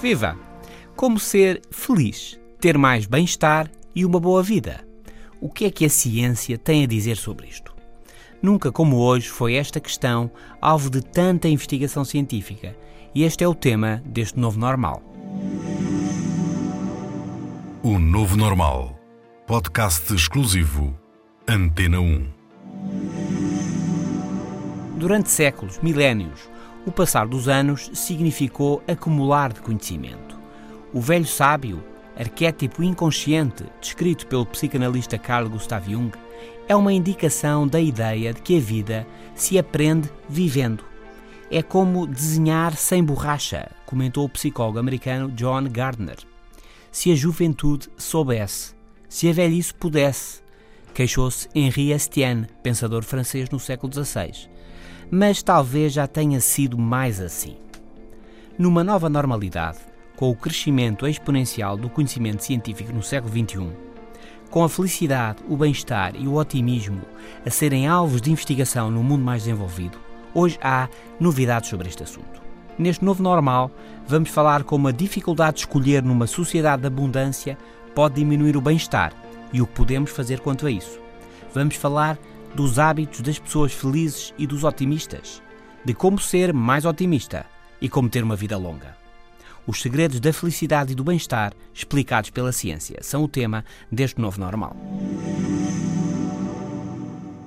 Viva! Como ser feliz, ter mais bem-estar e uma boa vida? O que é que a ciência tem a dizer sobre isto? Nunca como hoje foi esta questão alvo de tanta investigação científica e este é o tema deste novo normal. O Novo Normal. Podcast exclusivo. Antena 1. Durante séculos, milénios, o passar dos anos significou acumular de conhecimento. O velho sábio, arquétipo inconsciente descrito pelo psicanalista Carl Gustav Jung, é uma indicação da ideia de que a vida se aprende vivendo. É como desenhar sem borracha, comentou o psicólogo americano John Gardner. Se a juventude soubesse, se a velhice pudesse, queixou-se Henri Estienne, pensador francês no século XVI mas talvez já tenha sido mais assim. Numa nova normalidade, com o crescimento exponencial do conhecimento científico no século XXI, com a felicidade, o bem-estar e o otimismo a serem alvos de investigação no mundo mais desenvolvido, hoje há novidades sobre este assunto. Neste novo normal, vamos falar como a dificuldade de escolher numa sociedade de abundância pode diminuir o bem-estar e o que podemos fazer quanto a isso. Vamos falar dos hábitos das pessoas felizes e dos otimistas, de como ser mais otimista e como ter uma vida longa. Os segredos da felicidade e do bem-estar, explicados pela ciência, são o tema deste novo normal.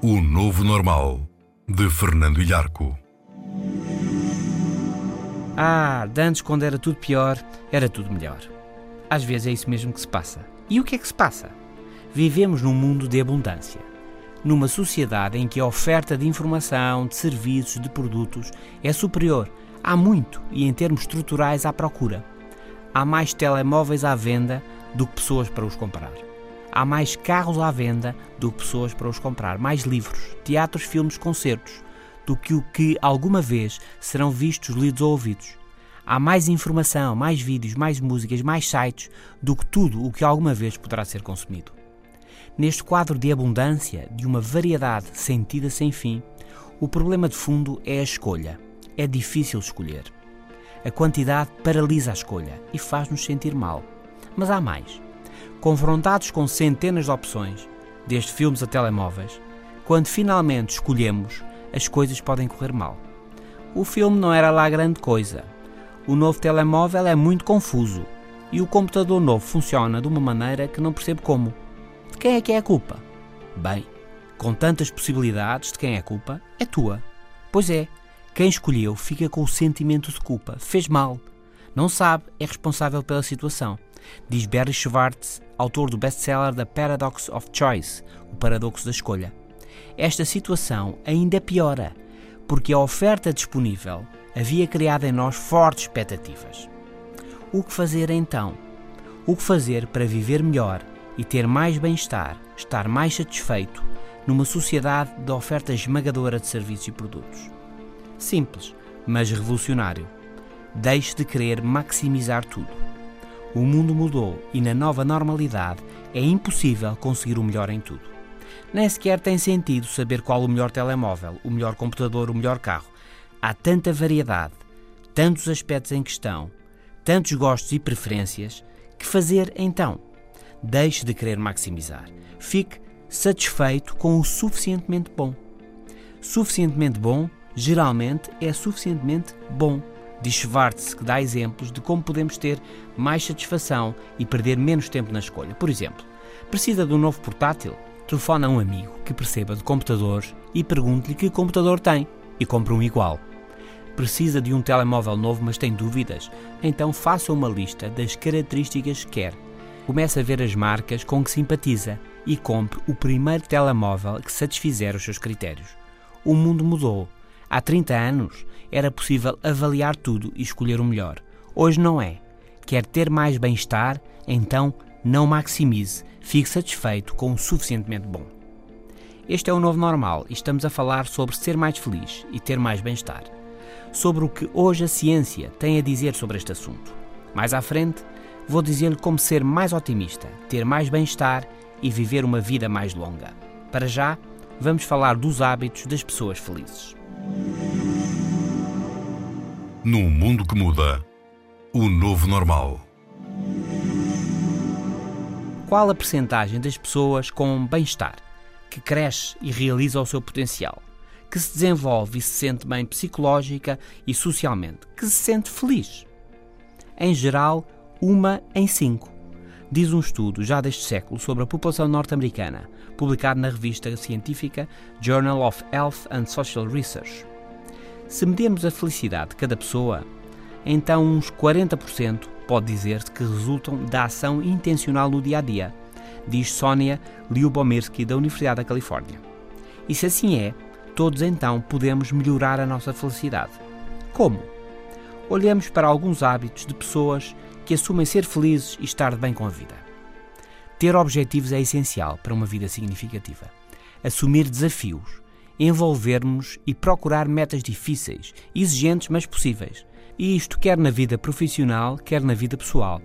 O Novo Normal, de Fernando Ilharco. Ah, de antes, quando era tudo pior, era tudo melhor. Às vezes é isso mesmo que se passa. E o que é que se passa? Vivemos num mundo de abundância numa sociedade em que a oferta de informação, de serviços, de produtos é superior. Há muito e em termos estruturais há procura. Há mais telemóveis à venda do que pessoas para os comprar. Há mais carros à venda do que pessoas para os comprar. Mais livros, teatros, filmes, concertos do que o que alguma vez serão vistos, lidos ou ouvidos. Há mais informação, mais vídeos, mais músicas, mais sites do que tudo o que alguma vez poderá ser consumido. Neste quadro de abundância, de uma variedade sentida sem fim, o problema de fundo é a escolha. É difícil escolher. A quantidade paralisa a escolha e faz-nos sentir mal. Mas há mais. Confrontados com centenas de opções, desde filmes a telemóveis, quando finalmente escolhemos, as coisas podem correr mal. O filme não era lá grande coisa. O novo telemóvel é muito confuso e o computador novo funciona de uma maneira que não percebo como quem é que é a culpa? Bem, com tantas possibilidades de quem é a culpa, é tua. Pois é, quem escolheu fica com o sentimento de culpa. Fez mal. Não sabe, é responsável pela situação. Diz Barry Schwartz, autor do best-seller The Paradox of Choice, o paradoxo da escolha. Esta situação ainda piora, porque a oferta disponível havia criado em nós fortes expectativas. O que fazer então? O que fazer para viver melhor e ter mais bem-estar, estar mais satisfeito numa sociedade de oferta esmagadora de serviços e produtos. Simples, mas revolucionário. Deixe de querer maximizar tudo. O mundo mudou e na nova normalidade é impossível conseguir o melhor em tudo. Nem sequer tem sentido saber qual o melhor telemóvel, o melhor computador, o melhor carro. Há tanta variedade, tantos aspectos em questão, tantos gostos e preferências, que fazer então? Deixe de querer maximizar. Fique satisfeito com o suficientemente bom. Suficientemente bom, geralmente, é suficientemente bom. Diz Schwartz que dá exemplos de como podemos ter mais satisfação e perder menos tempo na escolha. Por exemplo, precisa de um novo portátil? Telefone a um amigo que perceba de computadores e pergunte-lhe que computador tem e compre um igual. Precisa de um telemóvel novo, mas tem dúvidas? Então faça uma lista das características que quer comece a ver as marcas com que simpatiza e compre o primeiro telemóvel que satisfizer os seus critérios. O mundo mudou. Há 30 anos era possível avaliar tudo e escolher o melhor. Hoje não é. Quer ter mais bem-estar? Então não maximize, fique satisfeito com o suficientemente bom. Este é o novo normal e estamos a falar sobre ser mais feliz e ter mais bem-estar. Sobre o que hoje a ciência tem a dizer sobre este assunto. Mais à frente, vou dizer-lhe como ser mais otimista, ter mais bem-estar e viver uma vida mais longa. Para já, vamos falar dos hábitos das pessoas felizes. Num mundo que muda, o novo normal. Qual a percentagem das pessoas com bem-estar, que cresce e realiza o seu potencial, que se desenvolve e se sente bem psicológica e socialmente, que se sente feliz? Em geral, uma em cinco. Diz um estudo já deste século sobre a população norte-americana, publicado na revista científica Journal of Health and Social Research. Se medirmos a felicidade de cada pessoa, então uns 40% pode dizer-se que resultam da ação intencional no dia a dia, diz Sónia Lyubomirsky da Universidade da Califórnia. E se assim é, todos então podemos melhorar a nossa felicidade. Como? Olhemos para alguns hábitos de pessoas que assumem ser felizes e estar bem com a vida. Ter objetivos é essencial para uma vida significativa. Assumir desafios, envolvermos e procurar metas difíceis, exigentes mas possíveis. E isto quer na vida profissional, quer na vida pessoal.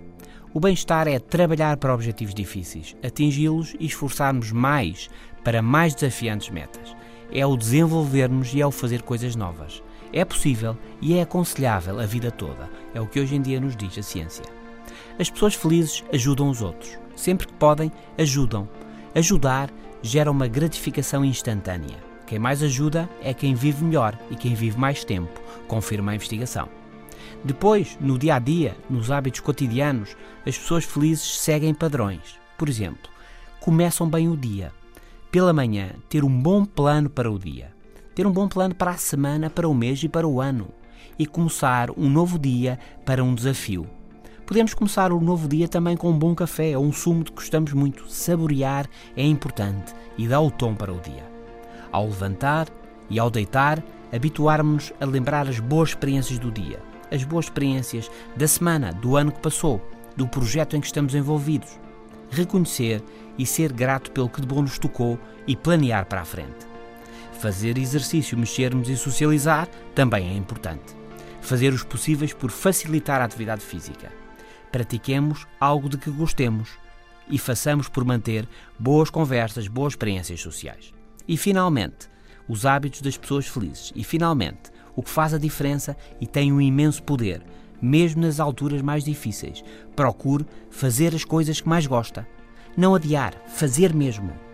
O bem-estar é trabalhar para objetivos difíceis, atingi-los e esforçarmos mais para mais desafiantes metas. É o desenvolvermos e é o fazer coisas novas. É possível e é aconselhável a vida toda. É o que hoje em dia nos diz a ciência. As pessoas felizes ajudam os outros. Sempre que podem, ajudam. Ajudar gera uma gratificação instantânea. Quem mais ajuda é quem vive melhor e quem vive mais tempo, confirma a investigação. Depois, no dia a dia, nos hábitos cotidianos, as pessoas felizes seguem padrões. Por exemplo, começam bem o dia. Pela manhã, ter um bom plano para o dia. Ter um bom plano para a semana, para o mês e para o ano. E começar um novo dia para um desafio. Podemos começar o novo dia também com um bom café ou um sumo de que gostamos muito. Saborear é importante e dá o tom para o dia. Ao levantar e ao deitar, habituarmos-nos a lembrar as boas experiências do dia as boas experiências da semana, do ano que passou, do projeto em que estamos envolvidos. Reconhecer e ser grato pelo que de bom nos tocou e planear para a frente. Fazer exercício, mexermos e socializar também é importante. Fazer os possíveis por facilitar a atividade física. Pratiquemos algo de que gostemos e façamos por manter boas conversas, boas experiências sociais. E finalmente, os hábitos das pessoas felizes. E finalmente, o que faz a diferença e tem um imenso poder, mesmo nas alturas mais difíceis. Procure fazer as coisas que mais gosta. Não adiar, fazer mesmo.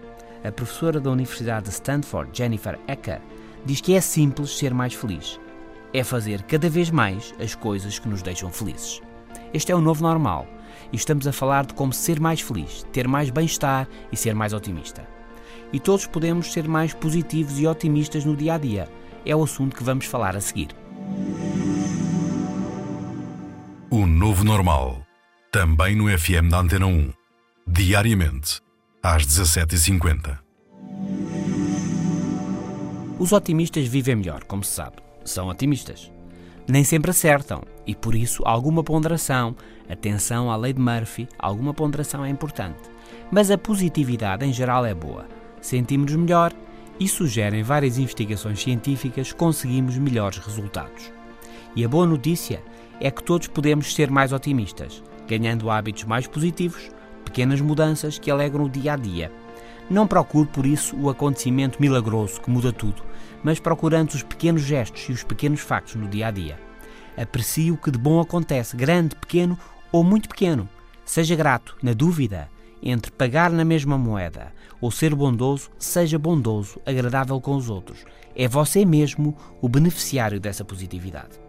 A professora da Universidade de Stanford, Jennifer Ecker, diz que é simples ser mais feliz. É fazer cada vez mais as coisas que nos deixam felizes. Este é o novo normal e estamos a falar de como ser mais feliz, ter mais bem-estar e ser mais otimista. E todos podemos ser mais positivos e otimistas no dia a dia é o assunto que vamos falar a seguir. O novo normal, também no FM da Antena 1, diariamente, às 17h50. Os otimistas vivem melhor, como se sabe. São otimistas. Nem sempre acertam e, por isso, alguma ponderação, atenção à lei de Murphy, alguma ponderação é importante. Mas a positividade em geral é boa. Sentimos-nos melhor e sugerem várias investigações científicas conseguimos melhores resultados. E a boa notícia é que todos podemos ser mais otimistas, ganhando hábitos mais positivos, pequenas mudanças que alegram o dia a dia. Não procure por isso o acontecimento milagroso que muda tudo, mas procurando os pequenos gestos e os pequenos factos no dia a dia. Aprecie o que de bom acontece, grande, pequeno ou muito pequeno. Seja grato, na dúvida, entre pagar na mesma moeda ou ser bondoso, seja bondoso, agradável com os outros. É você mesmo o beneficiário dessa positividade.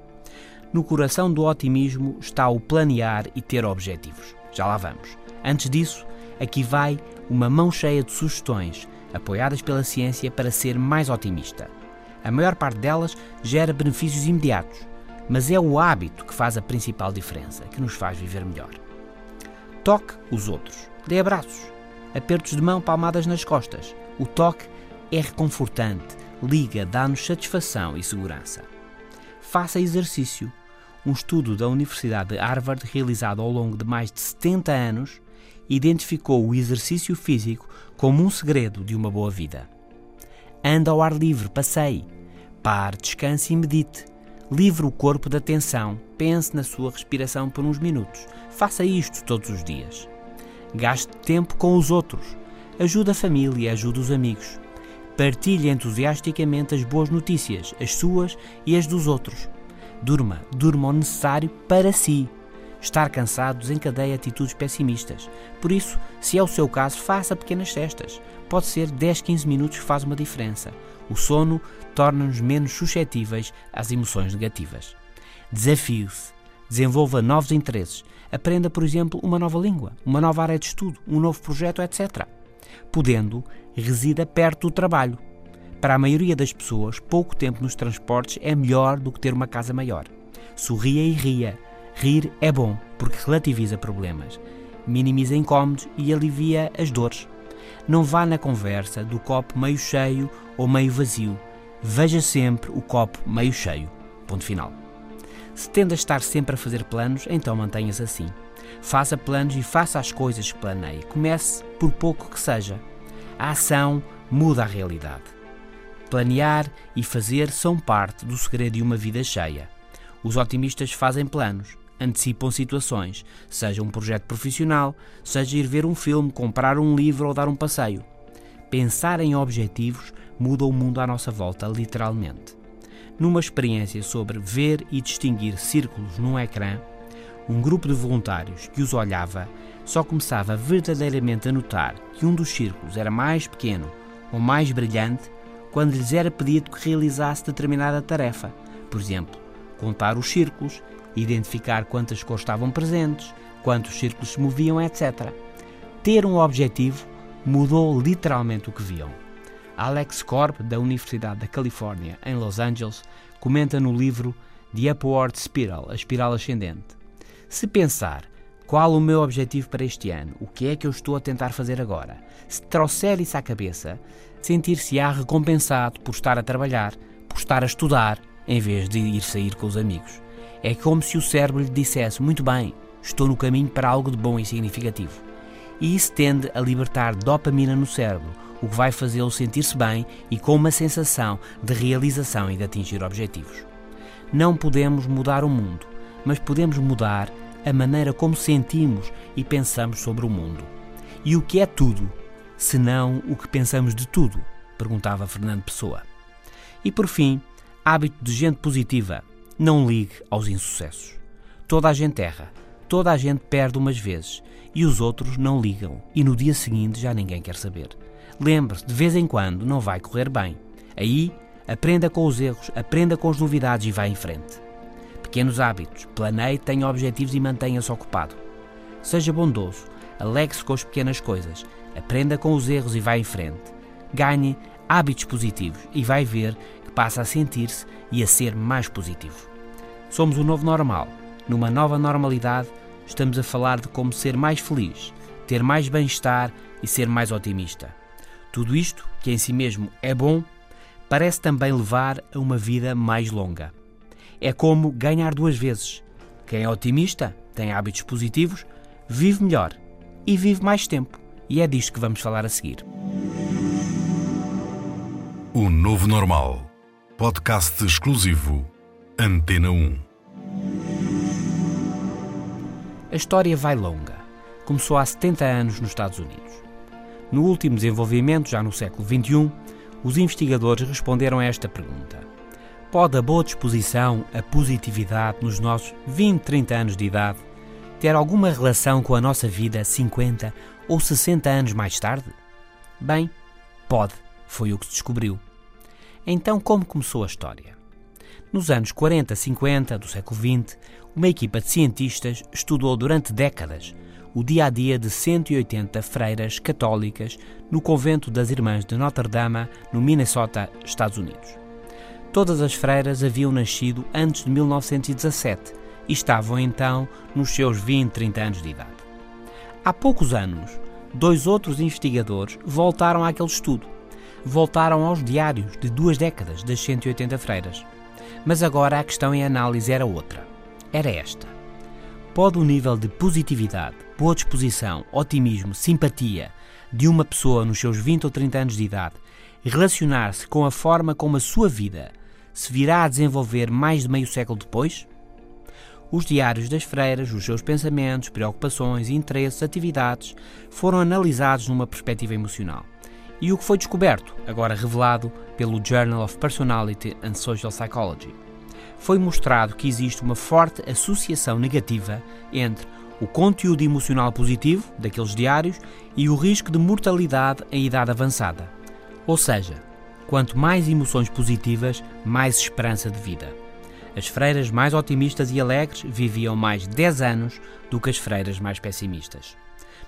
No coração do otimismo está o planear e ter objetivos. Já lá vamos. Antes disso, aqui vai uma mão cheia de sugestões, apoiadas pela ciência, para ser mais otimista. A maior parte delas gera benefícios imediatos, mas é o hábito que faz a principal diferença, que nos faz viver melhor. Toque os outros. Dê abraços, apertos de mão, palmadas nas costas. O toque é reconfortante, liga, dá-nos satisfação e segurança. faça exercício. Um estudo da Universidade de Harvard, realizado ao longo de mais de 70 anos, identificou o exercício físico como um segredo de uma boa vida. Anda ao ar livre, passeie. Pare, descanse e medite. Livre o corpo da tensão. Pense na sua respiração por uns minutos. Faça isto todos os dias. Gaste tempo com os outros. Ajude a família, ajude os amigos. Partilhe entusiasticamente as boas notícias, as suas e as dos outros. Durma, durma o necessário para si. Estar cansado desencadeia atitudes pessimistas. Por isso, se é o seu caso, faça pequenas cestas. Pode ser 10, 15 minutos que faz uma diferença. O sono torna-nos menos suscetíveis às emoções negativas. Desafie-se. Desenvolva novos interesses. Aprenda, por exemplo, uma nova língua, uma nova área de estudo, um novo projeto, etc. Podendo, resida perto do trabalho. Para a maioria das pessoas, pouco tempo nos transportes é melhor do que ter uma casa maior. Sorria e ria. Rir é bom, porque relativiza problemas, minimiza incômodos e alivia as dores. Não vá na conversa do copo meio cheio ou meio vazio. Veja sempre o copo meio cheio. Ponto final. Se tende a estar sempre a fazer planos, então mantenha-se assim. Faça planos e faça as coisas que planeie. Comece por pouco que seja. A ação muda a realidade. Planear e fazer são parte do segredo de uma vida cheia. Os otimistas fazem planos, antecipam situações, seja um projeto profissional, seja ir ver um filme, comprar um livro ou dar um passeio. Pensar em objetivos muda o mundo à nossa volta, literalmente. Numa experiência sobre ver e distinguir círculos num ecrã, um grupo de voluntários que os olhava só começava verdadeiramente a notar que um dos círculos era mais pequeno ou mais brilhante quando lhes era pedido que realizasse determinada tarefa, por exemplo, contar os círculos, identificar quantas cores estavam presentes, quantos círculos se moviam, etc. Ter um objetivo mudou literalmente o que viam. Alex Korb, da Universidade da Califórnia, em Los Angeles, comenta no livro The Upward Spiral, a espiral ascendente. Se pensar qual o meu objetivo para este ano, o que é que eu estou a tentar fazer agora, se trouxer isso à cabeça, sentir-se-á recompensado por estar a trabalhar, por estar a estudar, em vez de ir sair com os amigos. É como se o cérebro lhe dissesse: Muito bem, estou no caminho para algo de bom e significativo. E isso tende a libertar dopamina no cérebro, o que vai fazê-lo sentir-se bem e com uma sensação de realização e de atingir objetivos. Não podemos mudar o mundo, mas podemos mudar a maneira como sentimos e pensamos sobre o mundo. E o que é tudo, senão o que pensamos de tudo? perguntava Fernando Pessoa. E por fim, hábito de gente positiva não ligue aos insucessos. Toda a gente erra, toda a gente perde umas vezes e os outros não ligam e no dia seguinte já ninguém quer saber. Lembre-se, de vez em quando não vai correr bem. Aí, aprenda com os erros, aprenda com as novidades e vá em frente. Pequenos hábitos, planeie, tenha objetivos e mantenha-se ocupado. Seja bondoso, alegre-se com as pequenas coisas, aprenda com os erros e vá em frente. Ganhe hábitos positivos e vai ver passa a sentir-se e a ser mais positivo. Somos o novo normal. Numa nova normalidade, estamos a falar de como ser mais feliz, ter mais bem-estar e ser mais otimista. Tudo isto, que em si mesmo é bom, parece também levar a uma vida mais longa. É como ganhar duas vezes. Quem é otimista, tem hábitos positivos, vive melhor e vive mais tempo. E é disto que vamos falar a seguir. O novo normal Podcast exclusivo Antena 1. A história vai longa. Começou há 70 anos nos Estados Unidos. No último desenvolvimento, já no século XXI, os investigadores responderam a esta pergunta: Pode a boa disposição, a positividade nos nossos 20, 30 anos de idade ter alguma relação com a nossa vida 50 ou 60 anos mais tarde? Bem, pode, foi o que se descobriu. Então, como começou a história? Nos anos 40, 50 do século XX, uma equipa de cientistas estudou durante décadas o dia a dia de 180 freiras católicas no convento das Irmãs de Notre Dame, no Minnesota, Estados Unidos. Todas as freiras haviam nascido antes de 1917 e estavam então nos seus 20, 30 anos de idade. Há poucos anos, dois outros investigadores voltaram àquele estudo voltaram aos diários de duas décadas das 180 freiras. Mas agora a questão em análise era outra. Era esta. Pode o nível de positividade, boa disposição, otimismo, simpatia de uma pessoa nos seus 20 ou 30 anos de idade relacionar-se com a forma como a sua vida se virá a desenvolver mais de meio século depois? Os diários das freiras, os seus pensamentos, preocupações, interesses, atividades foram analisados numa perspectiva emocional. E o que foi descoberto, agora revelado pelo Journal of Personality and Social Psychology, foi mostrado que existe uma forte associação negativa entre o conteúdo emocional positivo daqueles diários e o risco de mortalidade em idade avançada. Ou seja, quanto mais emoções positivas, mais esperança de vida. As freiras mais otimistas e alegres viviam mais 10 anos do que as freiras mais pessimistas.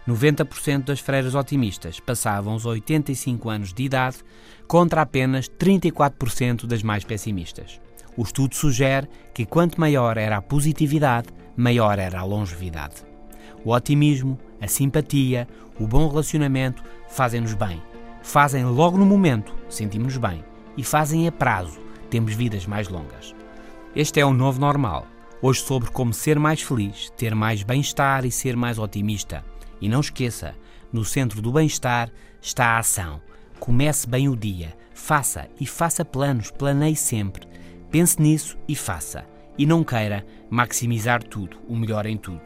90% das freiras otimistas passavam os 85 anos de idade, contra apenas 34% das mais pessimistas. O estudo sugere que quanto maior era a positividade, maior era a longevidade. O otimismo, a simpatia, o bom relacionamento fazem-nos bem. Fazem logo no momento, sentimos-nos bem. E fazem a prazo, temos vidas mais longas. Este é o novo normal. Hoje sobre como ser mais feliz, ter mais bem-estar e ser mais otimista. E não esqueça, no centro do bem-estar está a ação. Comece bem o dia, faça e faça planos, planeie sempre. Pense nisso e faça. E não queira maximizar tudo, o melhor em tudo.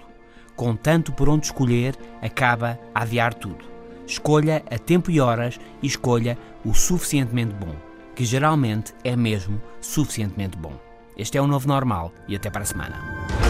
Com tanto por onde escolher, acaba a adiar tudo. Escolha a tempo e horas e escolha o suficientemente bom, que geralmente é mesmo suficientemente bom. Este é o novo normal e até para a semana.